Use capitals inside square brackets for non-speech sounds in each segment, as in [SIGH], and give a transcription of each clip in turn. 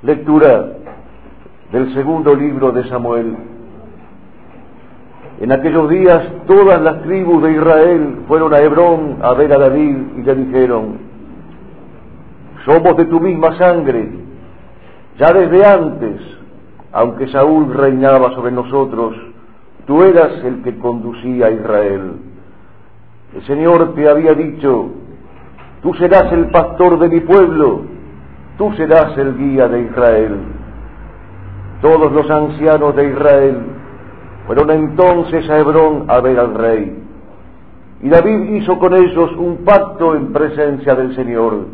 Lectura del segundo libro de Samuel. En aquellos días todas las tribus de Israel fueron a Hebrón a ver a David y le dijeron, somos de tu misma sangre, ya desde antes, aunque Saúl reinaba sobre nosotros, tú eras el que conducía a Israel. El Señor te había dicho, tú serás el pastor de mi pueblo, tú serás el guía de Israel. Todos los ancianos de Israel fueron entonces a Hebrón a ver al rey. Y David hizo con ellos un pacto en presencia del Señor,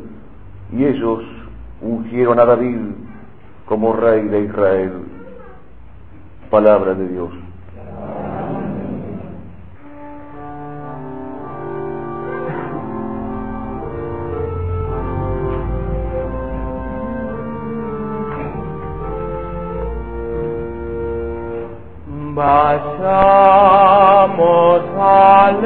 y ellos ungieron a David como rey de Israel. Palabra de Dios. Vayamos alegres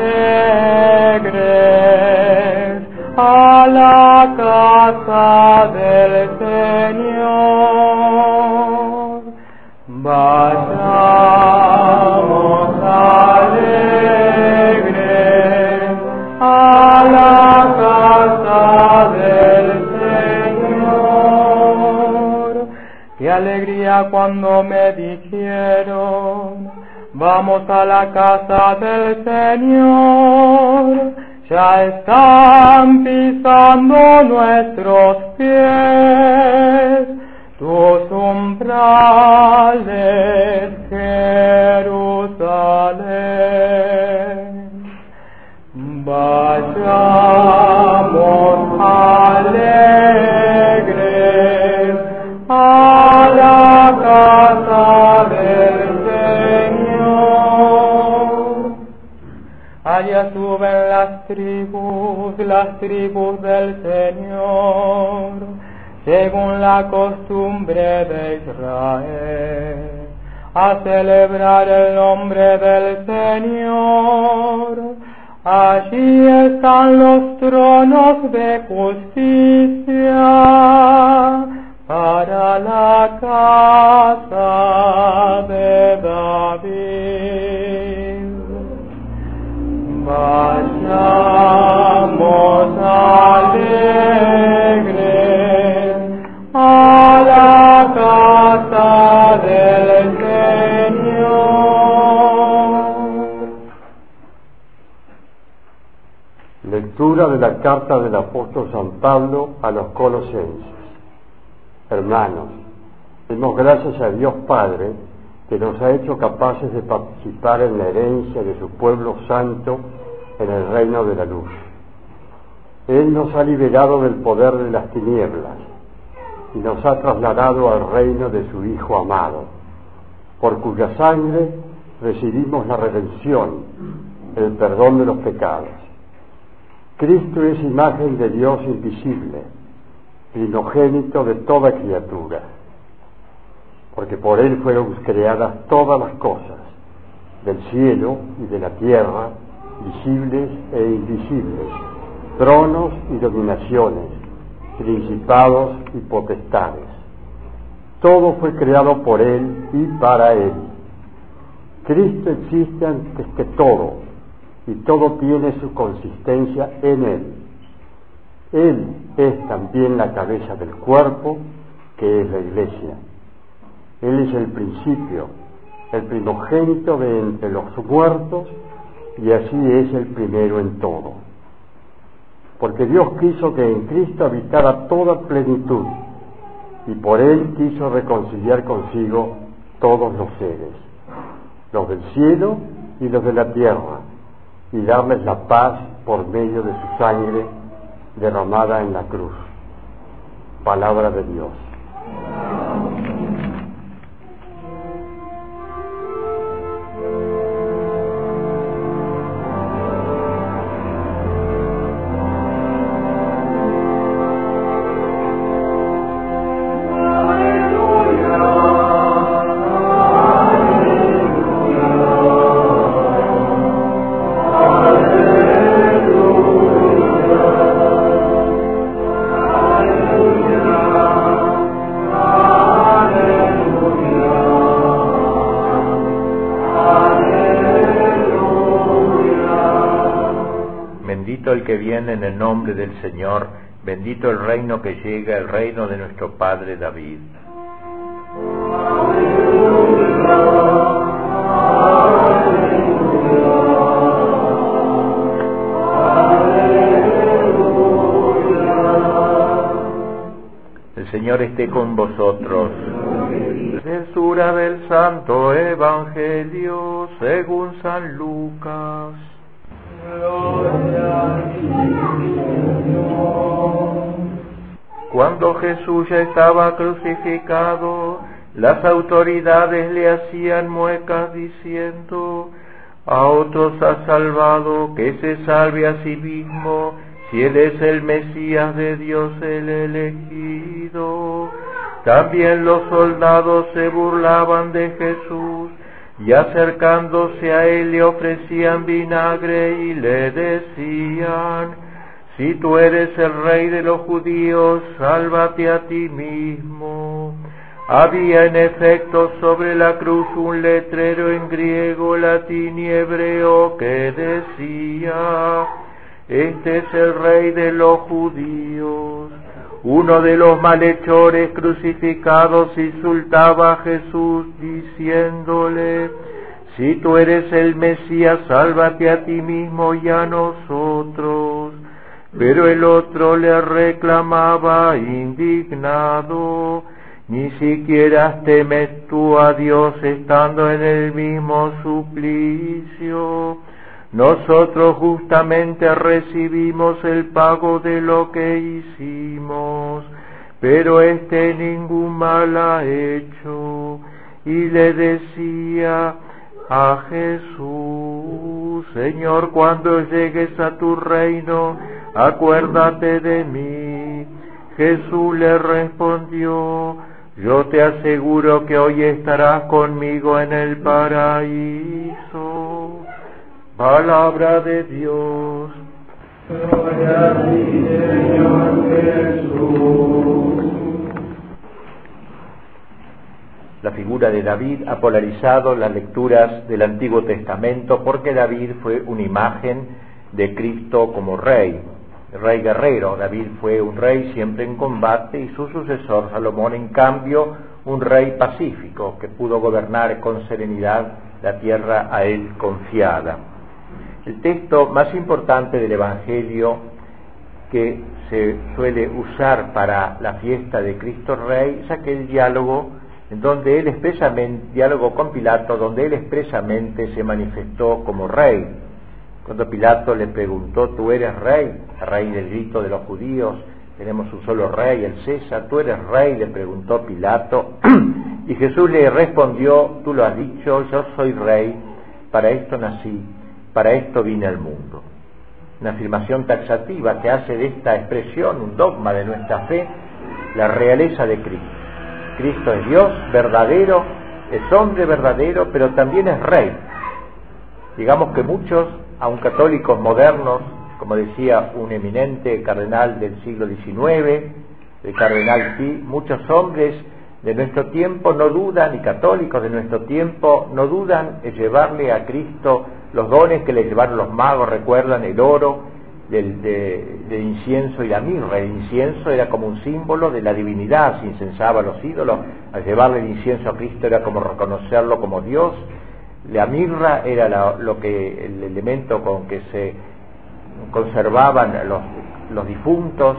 a la casa del Señor. Vayamos alegres a la casa del Señor. Qué alegría cuando me dijeron, vamos a la casa del Señor. Ya están pisando nuestros pies tus umbrales, Jerusalén. Tribus, las tribus del Señor, según la costumbre de Israel, a celebrar el nombre del Señor. Allí están los tronos de justicia para la casa de David. De la carta del apóstol San Pablo a los colosenses. Hermanos, demos gracias a Dios Padre que nos ha hecho capaces de participar en la herencia de su pueblo santo en el reino de la luz. Él nos ha liberado del poder de las tinieblas y nos ha trasladado al reino de su Hijo amado, por cuya sangre recibimos la redención, el perdón de los pecados. Cristo es imagen de Dios invisible, primogénito de toda criatura, porque por Él fueron creadas todas las cosas, del cielo y de la tierra, visibles e invisibles, tronos y dominaciones, principados y potestades. Todo fue creado por Él y para Él. Cristo existe antes que todo y todo tiene su consistencia en Él. Él es también la cabeza del cuerpo que es la iglesia. Él es el principio, el primogénito de entre los muertos y así es el primero en todo. Porque Dios quiso que en Cristo habitara toda plenitud y por Él quiso reconciliar consigo todos los seres, los del cielo y los de la tierra, y darles la paz por medio de su sangre derramada en la cruz. Palabra de Dios. Que viene en el nombre del Señor, bendito el reino que llega, el reino de nuestro Padre David. El Señor esté con vosotros. Censura del Santo Evangelio según San Lucas. Cuando Jesús ya estaba crucificado, las autoridades le hacían muecas diciendo, a otros ha salvado, que se salve a sí mismo, si él es el Mesías de Dios el elegido. También los soldados se burlaban de Jesús y acercándose a él le ofrecían vinagre y le decían, si tú eres el rey de los judíos, sálvate a ti mismo. Había en efecto sobre la cruz un letrero en griego, latín y hebreo que decía, este es el rey de los judíos. Uno de los malhechores crucificados insultaba a Jesús diciéndole, si tú eres el Mesías, sálvate a ti mismo y a nosotros. Pero el otro le reclamaba indignado, ni siquiera temes tú a Dios estando en el mismo suplicio. Nosotros justamente recibimos el pago de lo que hicimos, pero este ningún mal ha hecho. Y le decía a Jesús, Señor, cuando llegues a tu reino, acuérdate de mí. Jesús le respondió, yo te aseguro que hoy estarás conmigo en el paraíso. Palabra de Dios. Gloria a ti, Señor Jesús. La figura de David ha polarizado las lecturas del Antiguo Testamento porque David fue una imagen de Cristo como rey, rey guerrero. David fue un rey siempre en combate y su sucesor Salomón, en cambio, un rey pacífico que pudo gobernar con serenidad la tierra a él confiada. El texto más importante del Evangelio que se suele usar para la fiesta de Cristo Rey es aquel diálogo en donde él expresamente, diálogo con Pilato, donde él expresamente se manifestó como rey. Cuando Pilato le preguntó, tú eres rey, rey del grito de los judíos, tenemos un solo rey, el César, tú eres rey, le preguntó Pilato, [CLEARS THROAT] y Jesús le respondió, tú lo has dicho, yo soy rey, para esto nací, para esto vine al mundo. Una afirmación taxativa que hace de esta expresión un dogma de nuestra fe, la realeza de Cristo. Cristo es Dios verdadero, es hombre verdadero, pero también es rey. Digamos que muchos, aun católicos modernos, como decía un eminente cardenal del siglo XIX, el cardenal Pi, muchos hombres de nuestro tiempo no dudan, y católicos de nuestro tiempo no dudan en llevarle a Cristo los dones que le llevaron los magos, recuerdan el oro, del, de, incienso y la mirra. El incienso era como un símbolo de la divinidad, se incensaba a los ídolos. Al llevarle el incienso a Cristo era como reconocerlo como Dios. La mirra era lo que, el elemento con que se conservaban los, los difuntos.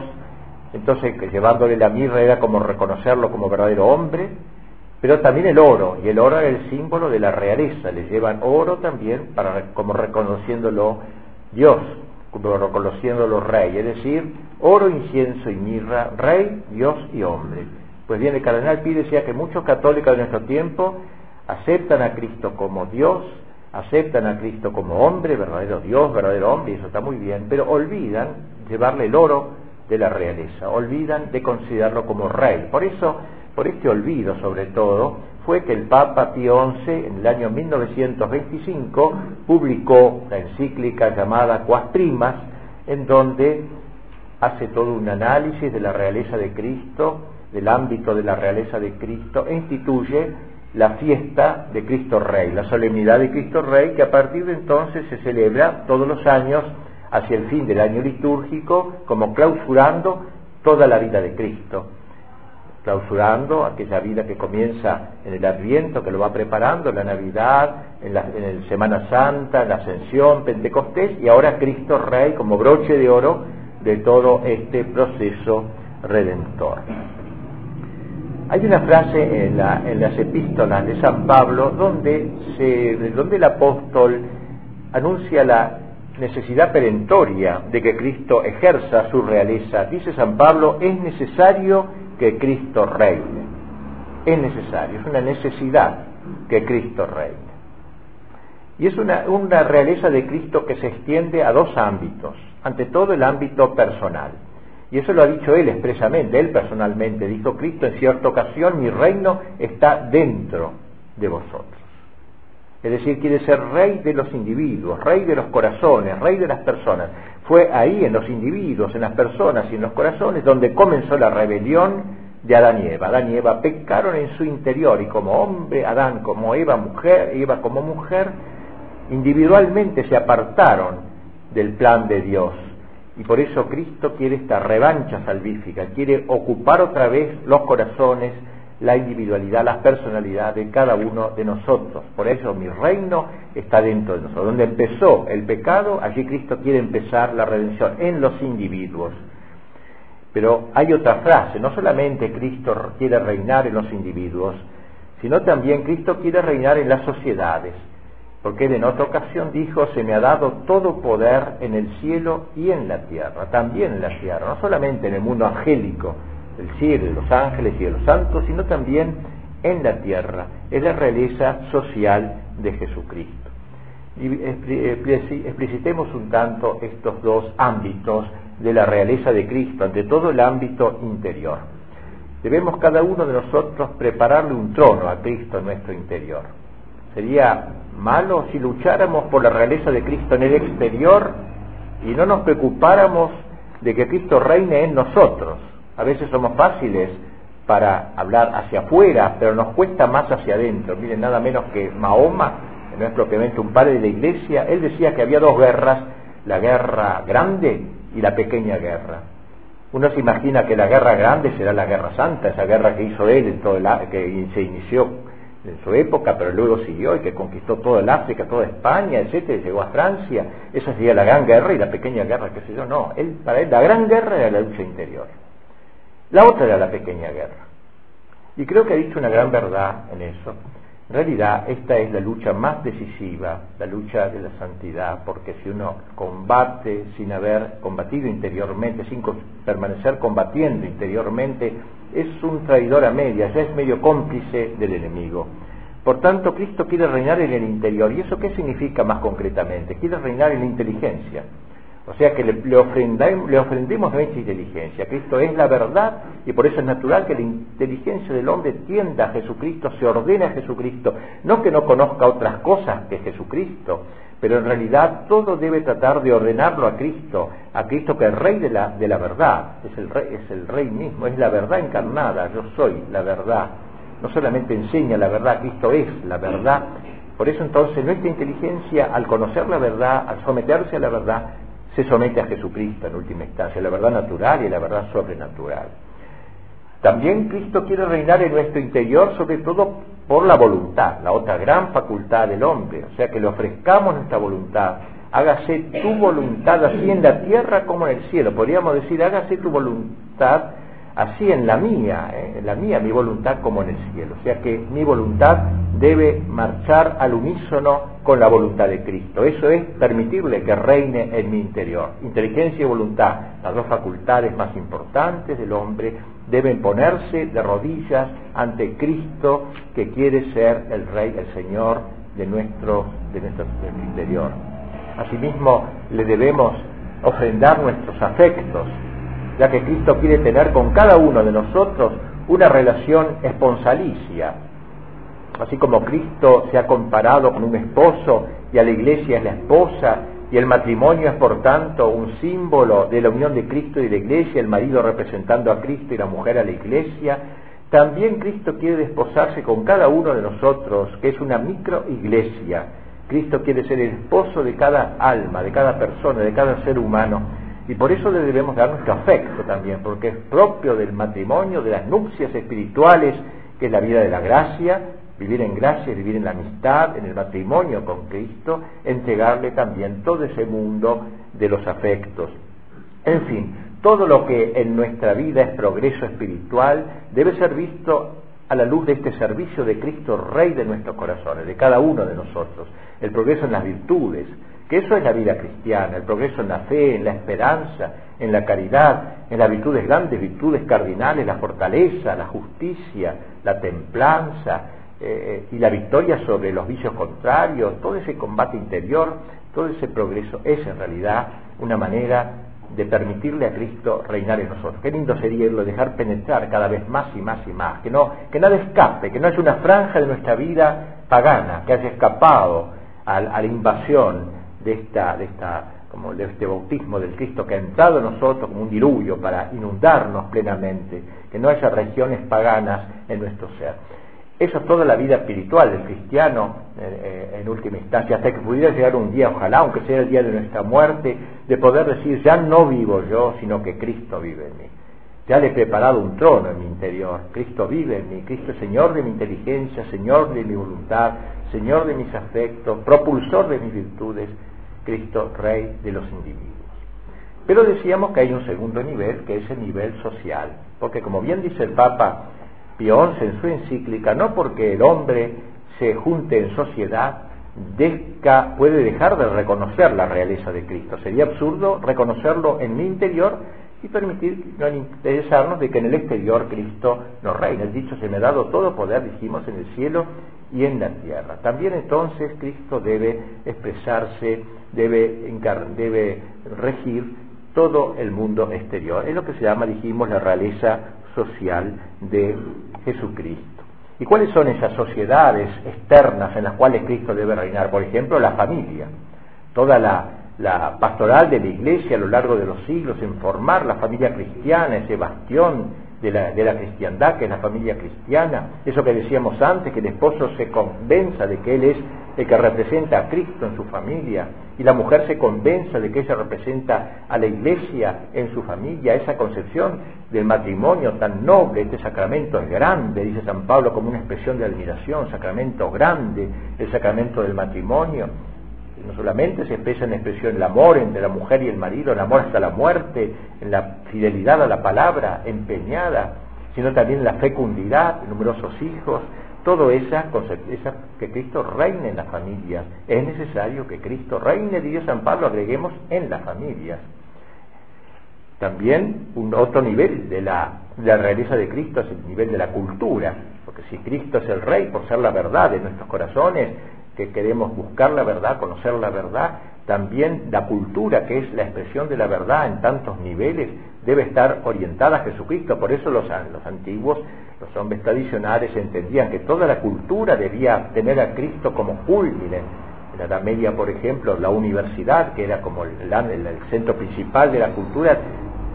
Entonces, llevándole la mirra era como reconocerlo como verdadero hombre. Pero también el oro, y el oro era el símbolo de la realeza. Le llevan oro también para, como reconociéndolo Dios como reconociéndolo rey, es decir, oro, incienso y mirra, rey, Dios y hombre. Pues bien, el cardenal Pi decía que muchos católicos de nuestro tiempo aceptan a Cristo como Dios, aceptan a Cristo como hombre, verdadero Dios, verdadero hombre, y eso está muy bien, pero olvidan llevarle el oro de la realeza, olvidan de considerarlo como rey. Por eso, por este olvido sobre todo, fue que el Papa Pío XI en el año 1925 publicó la encíclica llamada Quas Primas, en donde hace todo un análisis de la realeza de Cristo, del ámbito de la realeza de Cristo, e instituye la fiesta de Cristo Rey, la solemnidad de Cristo Rey, que a partir de entonces se celebra todos los años hacia el fin del año litúrgico, como clausurando toda la vida de Cristo, clausurando aquella vida que comienza en el Adviento, que lo va preparando, en la Navidad, en la en Semana Santa, en la Ascensión, Pentecostés, y ahora Cristo Rey como broche de oro de todo este proceso redentor. Hay una frase en, las epístolas de San Pablo donde, se, donde el apóstol anuncia la necesidad perentoria de que Cristo ejerza su realeza. Dice San Pablo, es necesario que Cristo reine. Es necesario, es una necesidad que Cristo reine. Y es una, una realeza de Cristo que se extiende a dos ámbitos. Ante todo el ámbito personal y eso lo ha dicho él expresamente, él personalmente. Dijo Cristo en cierta ocasión, mi reino está dentro de vosotros. Es decir, quiere ser rey de los individuos, rey de los corazones, rey de las personas. Fue ahí en los individuos, en las personas y en los corazones donde comenzó la rebelión de Adán y Eva. Adán y Eva pecaron en su interior y como hombre, Adán como Eva mujer, Eva como mujer, individualmente se apartaron del plan de Dios y por eso Cristo quiere esta revancha salvífica, quiere ocupar otra vez los corazones, la individualidad, la personalidad de cada uno de nosotros. Por eso mi reino está dentro de nosotros. Donde empezó el pecado, allí Cristo quiere empezar la redención, en los individuos. Pero hay otra frase, no solamente Cristo quiere reinar en los individuos, sino también Cristo quiere reinar en las sociedades porque él en otra ocasión dijo, se me ha dado todo poder en el cielo y en la tierra, también en la tierra, no solamente en el mundo angélico, del cielo, de los ángeles y de los santos, sino también en la tierra, es la realeza social de Jesucristo. Y explicitemos un tanto estos dos ámbitos de la realeza de Cristo, ante todo el ámbito interior. Debemos cada uno de nosotros prepararle un trono a Cristo en nuestro interior. Sería malo si lucháramos por la realeza de Cristo en el exterior y no nos preocupáramos de que Cristo reine en nosotros. A veces somos fáciles para hablar hacia afuera, pero nos cuesta más hacia adentro. Miren, nada menos que Mahoma, no es propiamente un padre de la iglesia, él decía que había dos guerras, la guerra grande y la pequeña guerra. Uno se imagina que la guerra grande será la guerra santa, esa guerra que hizo él, en todo el, que se inició en su época, pero luego siguió y que conquistó toda el África, toda España, etcétera, y llegó a Francia. Esa sería la gran guerra y la pequeña guerra, qué sé yo. No, él, para él la gran guerra era la lucha interior. La otra era la pequeña guerra. Y creo que ha dicho una gran verdad en eso. En realidad, esta es la lucha más decisiva, la lucha de la santidad, porque si uno combate sin haber combatido interiormente, sin permanecer combatiendo interiormente, es un traidor a medias, ya es medio cómplice del enemigo. Por tanto, Cristo quiere reinar en el interior. ¿Y eso qué significa más concretamente? Quiere reinar en la inteligencia. O sea que le, le, ofrendemos nuestra inteligencia. Cristo es la verdad y por eso es natural que la inteligencia del hombre tienda a Jesucristo, se ordene a Jesucristo. No que no conozca otras cosas que Jesucristo, pero en realidad todo debe tratar de ordenarlo a Cristo, a Cristo que es rey de la, de la verdad, es el, rey, es el rey mismo, es la verdad encarnada, yo soy la verdad. No solamente enseña la verdad, Cristo es la verdad. Por eso entonces nuestra inteligencia, al conocer la verdad, al someterse a la verdad, se somete a Jesucristo en última instancia, la verdad natural y la verdad sobrenatural. También Cristo quiere reinar en nuestro interior, sobre todo por la voluntad, la otra gran facultad del hombre, o sea que le ofrezcamos nuestra voluntad. Hágase tu voluntad así en la tierra como en el cielo. Podríamos decir, hágase tu voluntad así en la mía, ¿eh? en la mía mi voluntad como en el cielo. O sea que mi voluntad debe marchar al unísono con la voluntad de Cristo. Eso es permitirle que reine en mi interior. Inteligencia y voluntad, las dos facultades más importantes del hombre, deben ponerse de rodillas ante Cristo que quiere ser el Rey, el Señor de nuestro, de nuestro interior. Asimismo, le debemos ofrendar nuestros afectos, ya que Cristo quiere tener con cada uno de nosotros una relación esponsalicia. Así como Cristo se ha comparado con un esposo y a la iglesia es la esposa, y el matrimonio es por tanto un símbolo de la unión de Cristo y de la iglesia, el marido representando a Cristo y la mujer a la iglesia, también Cristo quiere desposarse con cada uno de nosotros, que es una micro iglesia, Cristo quiere ser el esposo de cada alma, de cada persona, de cada ser humano. Y por eso le debemos dar nuestro afecto también, porque es propio del matrimonio, de las nupcias espirituales, que es la vida de la gracia, vivir en gracia, vivir en la amistad, en el matrimonio con Cristo, entregarle también todo ese mundo de los afectos. En fin, todo lo que en nuestra vida es progreso espiritual debe ser visto a la luz de este servicio de Cristo Rey de nuestros corazones, de cada uno de nosotros. El progreso en las virtudes, que eso es la vida cristiana, el progreso en la fe, en la esperanza, en la caridad, en las virtudes grandes, virtudes cardinales, la fortaleza, la justicia, la templanza eh, y la victoria sobre los vicios contrarios, todo ese combate interior, todo ese progreso es en realidad una manera de permitirle a Cristo reinar en nosotros. Qué lindo sería irlo, dejar penetrar cada vez más y más y más, que no, que nada escape, que no haya una franja de nuestra vida pagana, que haya escapado a, la invasión de esta, de esta, como de este bautismo del Cristo que ha entrado en nosotros como un diluvio para inundarnos plenamente, que no haya regiones paganas en nuestro ser. Eso es toda la vida espiritual del cristiano eh, eh, en última instancia, hasta que pudiera llegar un día, ojalá, aunque sea el día de nuestra muerte, de poder decir, ya no vivo yo, sino que Cristo vive en mí. Ya le he preparado un trono en mi interior. Cristo vive en mí. Cristo es Señor de mi inteligencia, Señor de mi voluntad, Señor de mis afectos, propulsor de mis virtudes. Cristo, Rey de los individuos. Pero decíamos que hay un segundo nivel, que es el nivel social. Porque como bien dice el Papa, Pío XI en su encíclica, no porque el hombre se junte en sociedad, puede dejar de reconocer la realeza de Cristo. Sería absurdo reconocerlo en mi interior y permitir no interesarnos de que en el exterior Cristo nos reina. El dicho se me ha dado todo poder, dijimos, en el cielo y en la tierra. También entonces Cristo debe expresarse, debe, regir todo el mundo exterior. Es lo que se llama, dijimos, la realeza social de Jesucristo. ¿Y cuáles son esas sociedades externas en las cuales Cristo debe reinar? Por ejemplo, la familia. Toda la, pastoral de la Iglesia a lo largo de los siglos en formar la familia cristiana, ese bastión de la, de la, cristiandad, que es la familia cristiana, eso que decíamos antes, que el esposo se convenza de que él es el que representa a Cristo en su familia y la mujer se convenza de que ella representa a la iglesia en su familia, esa concepción del matrimonio tan noble, este sacramento es grande, dice San Pablo como una expresión de admiración, sacramento grande, el sacramento del matrimonio, no solamente se expresa en expresión el amor entre la mujer y el marido, el amor hasta la muerte, en la fidelidad a la palabra empeñada, sino también en la fecundidad, numerosos hijos, todo esa, que Cristo reine en las familias. Es necesario que Cristo reine, dice San Pablo, agreguemos en las familias. También un otro nivel de la, de la realeza de Cristo es el nivel de la cultura, porque si Cristo es el Rey por ser la verdad de nuestros corazones, que queremos buscar la verdad, conocer la verdad, también la cultura, que es la expresión de la verdad en tantos niveles, debe estar orientada a Jesucristo. Por eso los, los antiguos, los hombres tradicionales entendían que toda la cultura debía tener a Cristo como culmine. En la Edad Media, por ejemplo, la universidad, que era como el, el centro principal de la cultura,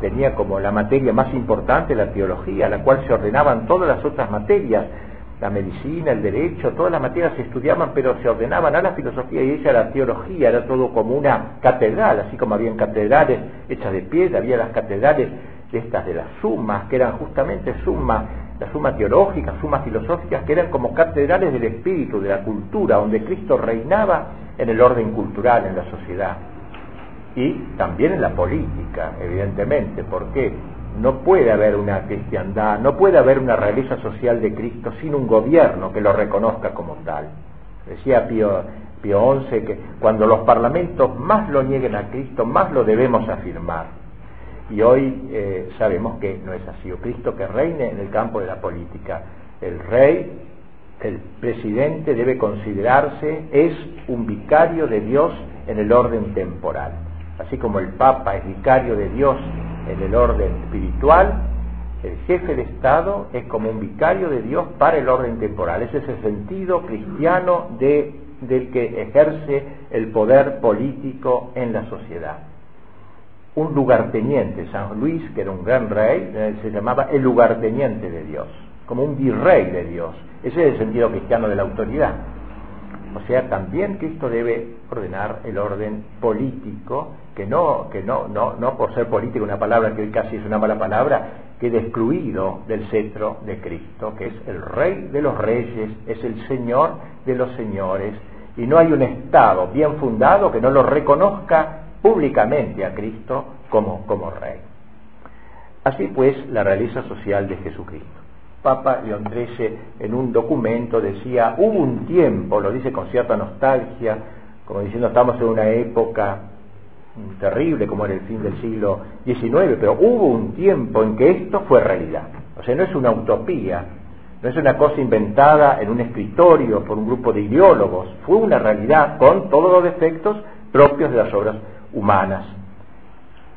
tenía como la materia más importante la teología, a la cual se ordenaban todas las otras materias la medicina, el derecho, todas las materias se estudiaban, pero se ordenaban a la filosofía y ella a la teología, era todo como una catedral, así como habían catedrales hechas de piedra, había las catedrales de estas de las sumas, que eran justamente sumas, las sumas teológicas, sumas filosóficas, que eran como catedrales del espíritu, de la cultura, donde Cristo reinaba en el orden cultural, en la sociedad. Y también en la política, evidentemente, ¿por qué? No puede haber una cristiandad, no puede haber una realeza social de Cristo sin un gobierno que lo reconozca como tal. Decía Pío, Pío XI que cuando los parlamentos más lo nieguen a Cristo, más lo debemos afirmar. Y hoy eh, sabemos que no es así. O Cristo que reine en el campo de la política. El rey, el presidente debe considerarse, es un vicario de Dios en el orden temporal. Así como el Papa es vicario de Dios en el orden espiritual, el jefe de Estado es como un vicario de Dios para el orden temporal. Ese es el sentido cristiano de, del que ejerce el poder político en la sociedad. Un lugarteniente, San Luis, que era un gran rey, eh, se llamaba el lugarteniente de Dios, como un virrey de Dios. Ese es el sentido cristiano de la autoridad. O sea, también Cristo debe ordenar el orden político, que no, que no, no, no por ser político, una palabra que hoy casi es una mala palabra, quede excluido del cetro de Cristo, que es el rey de los reyes, es el señor de los señores, y no hay un Estado bien fundado que no lo reconozca públicamente a Cristo como, como rey. Así pues, la realeza social de Jesucristo. Papa XIII en un documento decía, hubo un tiempo, lo dice con cierta nostalgia, como diciendo estamos en una época terrible como era el fin del siglo XIX, pero hubo un tiempo en que esto fue realidad. O sea, no es una utopía, no es una cosa inventada en un escritorio por un grupo de ideólogos, fue una realidad con todos los defectos propios de las obras humanas.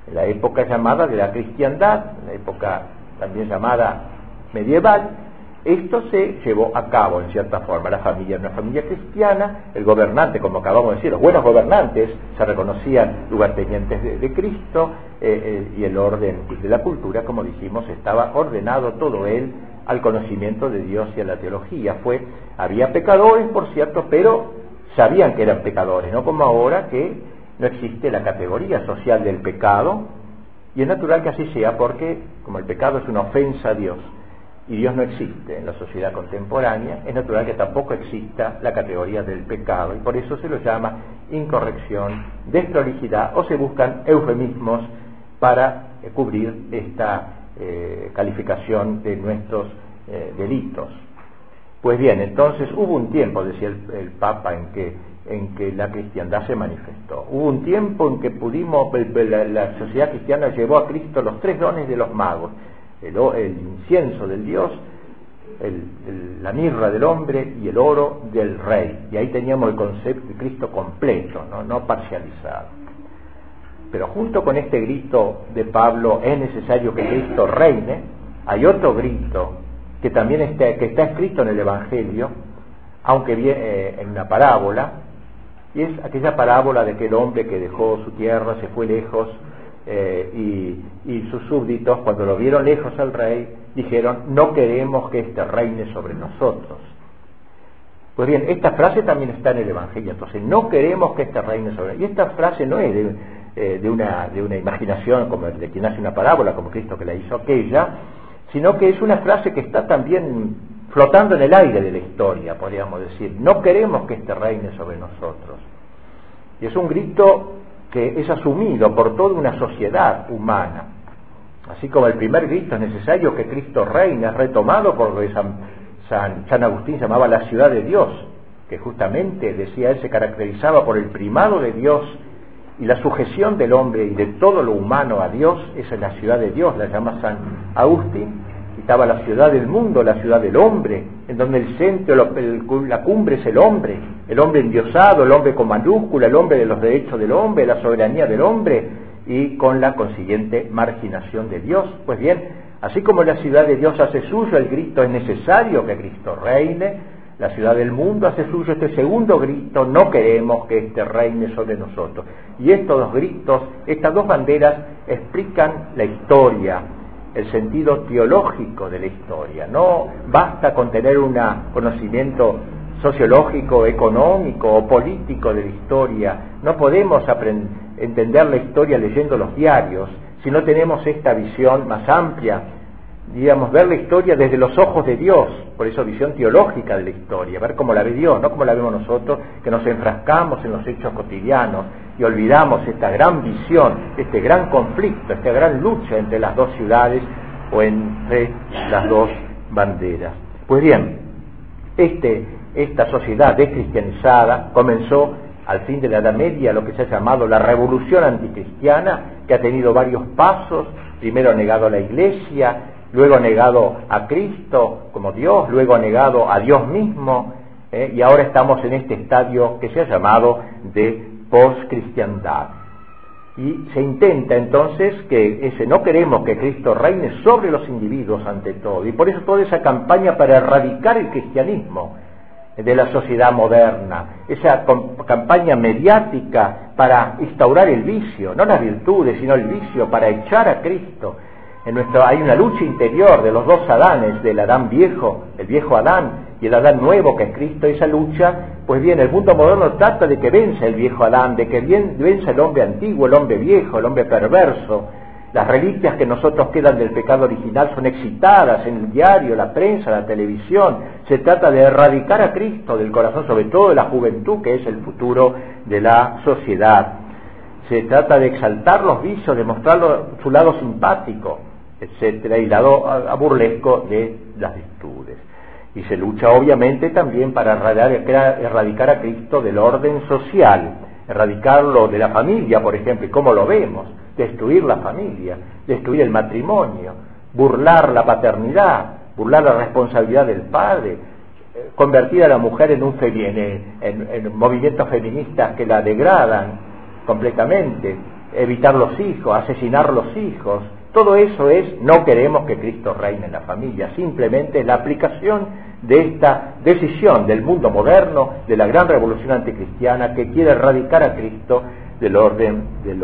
En la época llamada de la cristiandad, en la época también llamada medieval, esto se llevó a cabo en cierta forma. La familia una familia cristiana, el gobernante, como acabamos de decir, los buenos gobernantes se reconocían lugartenientes de, de Cristo eh, eh, y el orden de la cultura, como dijimos, estaba ordenado todo él al conocimiento de Dios y a la teología. Fue, había pecadores, por cierto, pero sabían que eran pecadores, no como ahora que no existe la categoría social del pecado, y es natural que así sea porque, como el pecado es una ofensa a Dios, y Dios no existe en la sociedad contemporánea, es natural que tampoco exista la categoría del pecado, y por eso se lo llama incorrección, desprolijidad, o se buscan eufemismos para eh, cubrir esta eh, calificación de nuestros eh, delitos. Pues bien, entonces hubo un tiempo, decía el, Papa, en que, en que la cristiandad se manifestó. Hubo un tiempo en que pudimos, la, sociedad cristiana llevó a Cristo los tres dones de los magos, el, incienso del Dios, la mirra del hombre y el oro del rey. Y ahí teníamos el concepto de Cristo completo, no, parcializado. Pero junto con este grito de Pablo, es necesario que Cristo reine, hay otro grito que también está escrito en el Evangelio, aunque viene eh, en una parábola, y es aquella parábola de aquel hombre que dejó su tierra, se fue lejos, eh, y, y, sus súbditos, cuando lo vieron lejos al rey, dijeron, no queremos que éste reine sobre nosotros. Pues bien, esta frase también está en el Evangelio, entonces, no queremos que éste reine sobre nosotros. Y esta frase no es de, eh, de, una, de una imaginación como de quien hace una parábola, como Cristo que la hizo aquella, sino que es una frase que está también flotando en el aire de la historia, podríamos decir. No queremos que este reine sobre nosotros. Y es un grito que es asumido por toda una sociedad humana. Así como el primer grito es necesario que Cristo reine, es retomado por San, San, San Agustín llamaba la ciudad de Dios, que justamente, decía él, se caracterizaba por el primado de Dios y la sujeción del hombre y de todo lo humano a Dios, esa es la ciudad de Dios, la llama San Agustín, estaba la ciudad del mundo, la ciudad del hombre, en donde el centro, la cumbre es el hombre, el hombre endiosado, el hombre con mayúscula, el hombre de los derechos del hombre, la soberanía del hombre y con la consiguiente marginación de Dios. Pues bien, así como la ciudad de Dios hace suyo el grito, es necesario que Cristo reine, la ciudad del mundo hace suyo este segundo grito, no queremos que este reine sobre nosotros. Y estos dos gritos, estas dos banderas explican la historia, el sentido teológico de la historia. No basta con tener un conocimiento sociológico, económico o político de la historia. No podemos entender la historia leyendo los diarios si no tenemos esta visión más amplia digamos, ver la historia desde los ojos de Dios, por eso visión teológica de la historia, ver cómo la ve Dios, no como la vemos nosotros, que nos enfrascamos en los hechos cotidianos y olvidamos esta gran visión, este gran conflicto, esta gran lucha entre las dos ciudades o entre las dos banderas. Pues bien, este, esta sociedad descristianizada comenzó al fin de la Edad Media lo que se ha llamado la revolución anticristiana, que ha tenido varios pasos, primero negado a la Iglesia, luego negado a Cristo como Dios, luego negado a Dios mismo, ¿eh? y ahora estamos en este estadio que se ha llamado de poscristiandad. Y se intenta entonces que ese no queremos que Cristo reine sobre los individuos ante todo. Y por eso toda esa campaña para erradicar el cristianismo de la sociedad moderna, esa campaña mediática para instaurar el vicio, no las virtudes, sino el vicio, para echar a Cristo, en nuestro, hay una lucha interior de los dos Adanes, del Adán viejo, el viejo Adán y el Adán nuevo que es Cristo, esa lucha, pues bien, el mundo moderno trata de que venza el viejo Adán, de que venza el hombre antiguo, el hombre viejo, el hombre perverso. Las reliquias que nosotros quedan del pecado original son excitadas en el diario, la prensa, la televisión. Se trata de erradicar a Cristo del corazón, sobre todo de la juventud, que es el futuro de la sociedad. Se trata de exaltar los vicios, de mostrar su lado simpático, etcétera, y lado burlesco de las virtudes. Y se lucha obviamente también para erradicar a Cristo del orden social, erradicarlo de la familia, por ejemplo, y cómo lo vemos, destruir la familia, destruir el matrimonio, burlar la paternidad, burlar la responsabilidad del padre, convertir a la mujer en un en, en movimientos feministas que la degradan completamente, evitar los hijos, asesinar los hijos, todo eso es, no queremos que Cristo reine en la familia, simplemente la aplicación de esta decisión del mundo moderno, de la gran revolución anticristiana que quiere erradicar a Cristo del orden del,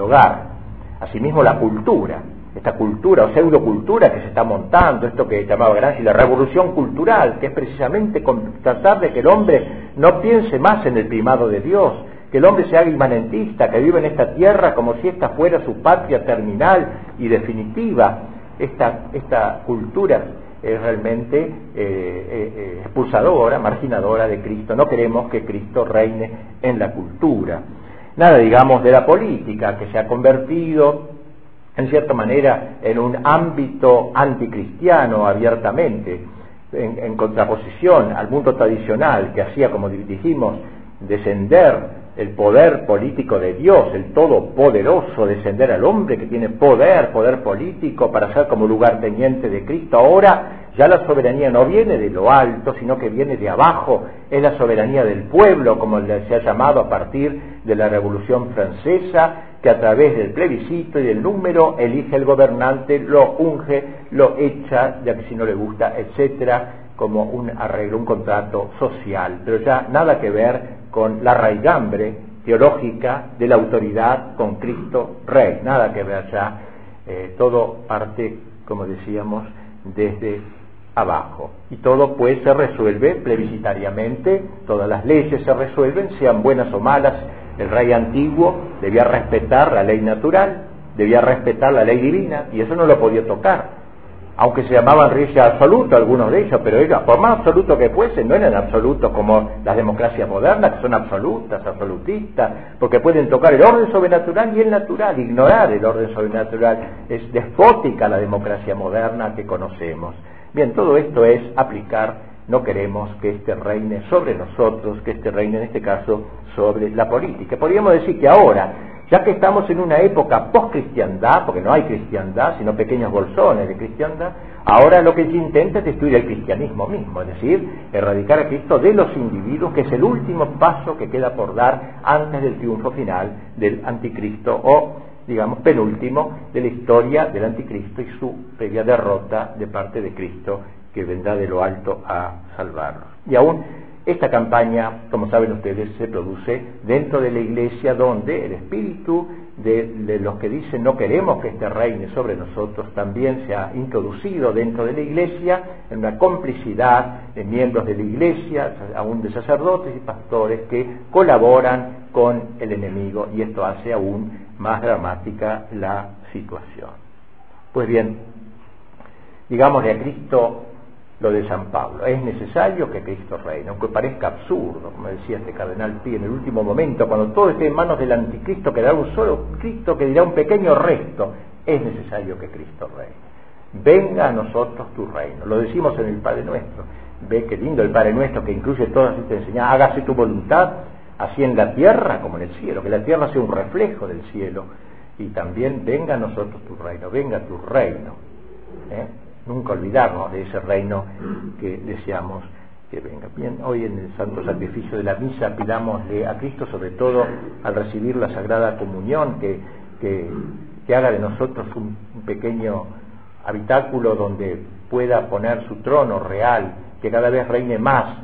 hogar. Asimismo la cultura, esta cultura o pseudocultura que se está montando, esto que llamaba Gramsci la revolución cultural, que es precisamente tratar de que el hombre no piense más en el primado de Dios, que el hombre se haga inmanentista, que vive en esta tierra como si esta fuera su patria terminal y definitiva. Esta, esta cultura es realmente eh, eh, eh, expulsadora, marginadora de Cristo. No queremos que Cristo reine en la cultura. Nada, digamos, de la política, que se ha convertido, en cierta manera, en un ámbito anticristiano abiertamente, en, en contraposición al mundo tradicional que hacía, como dijimos, descender el poder político de Dios, el todopoderoso, descender al hombre que tiene poder, poder político para ser como lugar teniente de Cristo. Ahora ya la soberanía no viene de lo alto, sino que viene de abajo, es la soberanía del pueblo, como se ha llamado a partir de la Revolución Francesa, que a través del plebiscito y del número elige el gobernante, lo unge, lo echa, ya que si no le gusta, etcétera, como un arreglo, un contrato social, pero ya nada que ver con la raigambre teológica de la autoridad con Cristo Rey. Nada que ver ya, eh, todo parte, como decíamos, desde abajo. Y todo pues se resuelve plebiscitariamente, todas las leyes se resuelven, sean buenas o malas. El rey antiguo debía respetar la ley natural, debía respetar la ley divina, y eso no lo podía tocar aunque se llamaban reyes absolutos algunos de ellos, pero ellos, por más absolutos que fuesen, no eran absolutos como las democracias modernas, que son absolutas, absolutistas, porque pueden tocar el orden sobrenatural y el natural, ignorar el orden sobrenatural. Es despótica la democracia moderna que conocemos. Bien, todo esto es aplicar, no queremos que este reine sobre nosotros, que este reine en este caso sobre la política. Podríamos decir que ahora ya que estamos en una época post-cristiandad, porque no hay cristiandad, sino pequeños bolsones de cristiandad, ahora lo que se intenta es destruir el cristianismo mismo, es decir, erradicar a Cristo de los individuos, que es el último paso que queda por dar antes del triunfo final del anticristo o, digamos, penúltimo de la historia del anticristo y su previa derrota de parte de Cristo que vendrá de lo alto a salvarnos. Y aún esta campaña, como saben ustedes, se produce dentro de la iglesia donde el espíritu de, los que dicen no queremos que este reine sobre nosotros también se ha introducido dentro de la iglesia en una complicidad de miembros de la iglesia, aún de sacerdotes y pastores que colaboran con el enemigo y esto hace aún más dramática la situación. Pues bien, digámosle a Cristo lo de San Pablo. Es necesario que Cristo reine, aunque parezca absurdo, como decía este cardenal Pi en el último momento, cuando todo esté en manos del anticristo, quedará un solo Cristo que dirá un pequeño resto. Es necesario que Cristo reine. Venga a nosotros tu reino. Lo decimos en el Padre Nuestro. Ve qué lindo el Padre Nuestro que incluye todas estas enseñanzas. Hágase tu voluntad, así en la tierra como en el cielo. Que la tierra sea un reflejo del cielo. Y también venga a nosotros tu reino. Venga tu reino. ¿Eh? Nunca olvidarnos de ese reino que deseamos que venga. Bien, hoy en el santo sacrificio de la misa pidámosle a Cristo, sobre todo al recibir la Sagrada Comunión, que, que, haga de nosotros un, pequeño habitáculo donde pueda poner su trono real, que cada vez reine más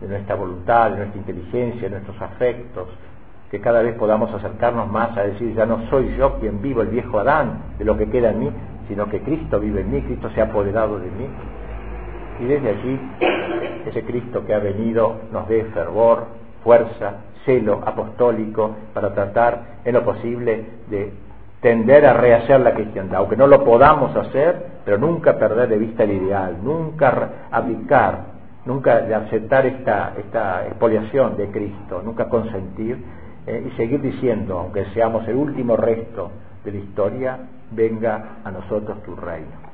de nuestra voluntad, de nuestra inteligencia, de nuestros afectos, que cada vez podamos acercarnos más a decir, ya no soy yo quien vivo el viejo Adán, de lo que queda en mí, sino que Cristo vive en mí, Cristo se ha apoderado de mí. Y desde allí, ese Cristo que ha venido nos dé fervor, fuerza, celo apostólico para tratar en lo posible de tender a rehacer la cristiandad, aunque no lo podamos hacer, pero nunca perder de vista el ideal, nunca aplicar, nunca aceptar esta, esta expoliación de Cristo, nunca consentir eh, y seguir diciendo, aunque seamos el último resto de la historia, venga a nosotros tu reino.